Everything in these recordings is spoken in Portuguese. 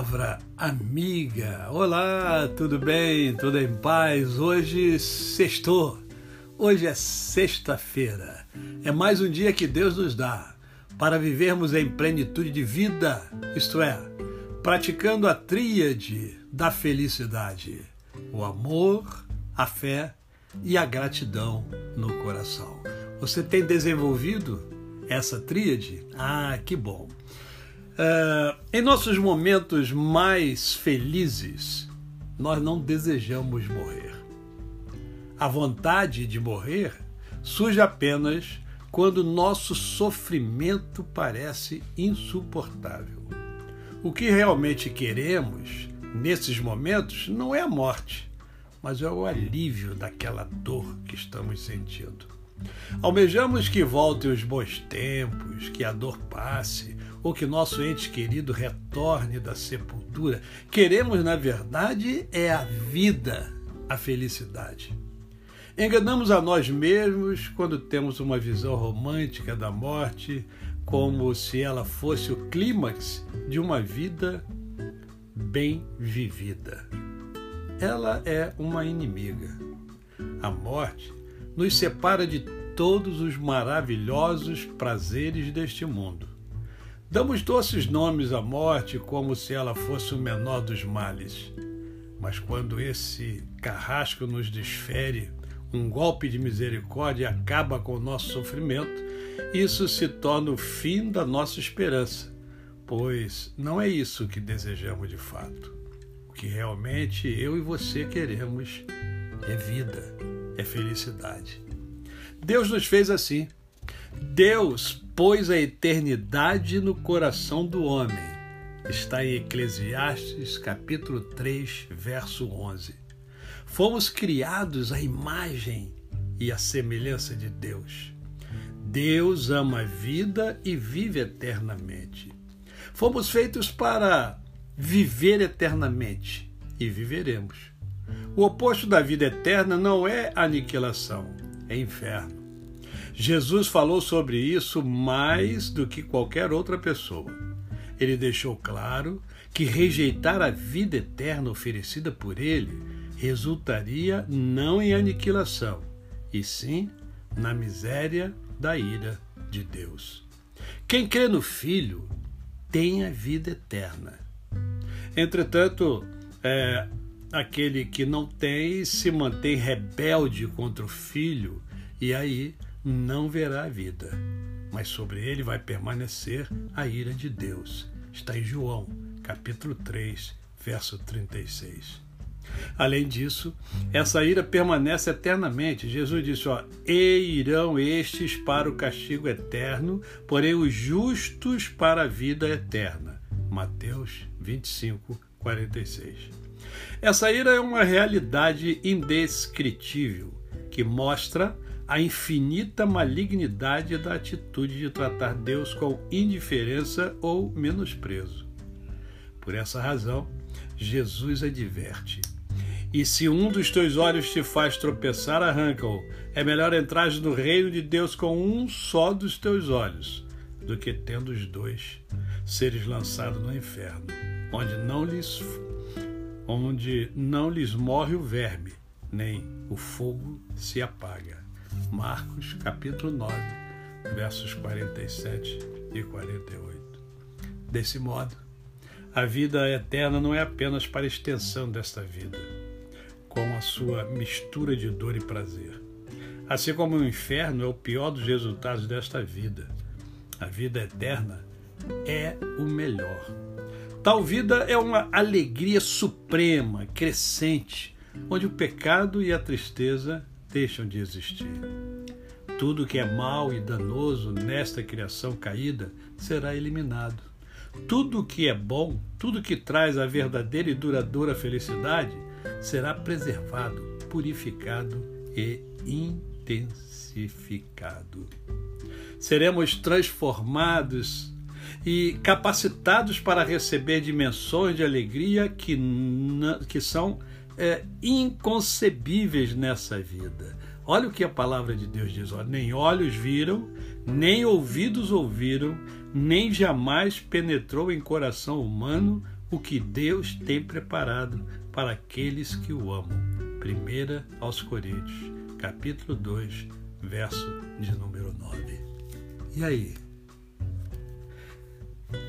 palavra amiga. Olá, tudo bem? Tudo em paz? Hoje sextou. Hoje é sexta-feira. É mais um dia que Deus nos dá para vivermos em plenitude de vida, isto é, praticando a tríade da felicidade: o amor, a fé e a gratidão no coração. Você tem desenvolvido essa tríade? Ah, que bom! Uh, em nossos momentos mais felizes, nós não desejamos morrer. A vontade de morrer surge apenas quando nosso sofrimento parece insuportável. O que realmente queremos nesses momentos não é a morte, mas é o alívio daquela dor que estamos sentindo. Almejamos que voltem os bons tempos, que a dor passe, ou que nosso ente querido retorne da sepultura. Queremos, na verdade, é a vida, a felicidade. Enganamos a nós mesmos quando temos uma visão romântica da morte, como se ela fosse o clímax de uma vida bem vivida. Ela é uma inimiga. A morte nos separa de todos os maravilhosos prazeres deste mundo. Damos doces nomes à morte como se ela fosse o menor dos males. Mas quando esse carrasco nos desfere um golpe de misericórdia acaba com o nosso sofrimento, isso se torna o fim da nossa esperança, pois não é isso que desejamos de fato. O que realmente eu e você queremos é vida, é felicidade. Deus nos fez assim. Deus pôs a eternidade no coração do homem. Está em Eclesiastes, capítulo 3, verso 11. Fomos criados à imagem e à semelhança de Deus. Deus ama a vida e vive eternamente. Fomos feitos para viver eternamente e viveremos. O oposto da vida eterna não é aniquilação, é inferno. Jesus falou sobre isso mais do que qualquer outra pessoa. Ele deixou claro que rejeitar a vida eterna oferecida por ele resultaria não em aniquilação, e sim na miséria da ira de Deus. Quem crê no Filho tem a vida eterna. Entretanto, é, aquele que não tem se mantém rebelde contra o filho e aí não verá a vida, mas sobre ele vai permanecer a ira de Deus. Está em João, capítulo 3, verso 36. Além disso, essa ira permanece eternamente. Jesus disse: ó, E irão estes para o castigo eterno, porém os justos para a vida eterna. Mateus 25, 46. Essa ira é uma realidade indescritível que mostra a infinita malignidade da atitude de tratar Deus com indiferença ou menosprezo. Por essa razão, Jesus adverte: E se um dos teus olhos te faz tropeçar, arranca-o. É melhor entrar no reino de Deus com um só dos teus olhos, do que tendo os dois seres lançados no inferno, onde não lhes onde não lhes morre o verme, nem o fogo se apaga. Marcos capítulo 9, versos 47 e 48. Desse modo, a vida eterna não é apenas para a extensão desta vida, com a sua mistura de dor e prazer. Assim como o inferno é o pior dos resultados desta vida, a vida eterna é o melhor Tal vida é uma alegria suprema, crescente, onde o pecado e a tristeza deixam de existir. Tudo que é mal e danoso nesta criação caída será eliminado. Tudo que é bom, tudo que traz a verdadeira e duradoura felicidade, será preservado, purificado e intensificado. Seremos transformados e capacitados para receber dimensões de alegria que, que são é, inconcebíveis nessa vida. Olha o que a palavra de Deus diz: nem olhos viram, nem ouvidos ouviram, nem jamais penetrou em coração humano o que Deus tem preparado para aqueles que o amam. 1 aos Coríntios, capítulo 2, verso de número 9. E aí?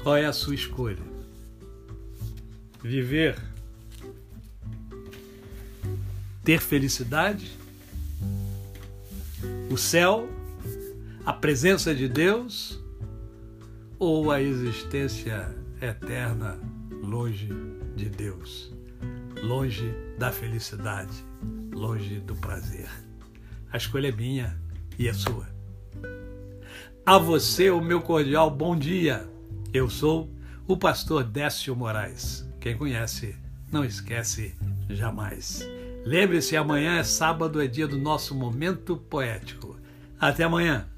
Qual é a sua escolha? Viver ter felicidade, o céu, a presença de Deus ou a existência eterna longe de Deus, longe da felicidade, longe do prazer. A escolha é minha e é sua. A você o meu cordial bom dia. Eu sou o pastor Décio Moraes. Quem conhece, não esquece jamais. Lembre-se, amanhã é sábado, é dia do nosso momento poético. Até amanhã.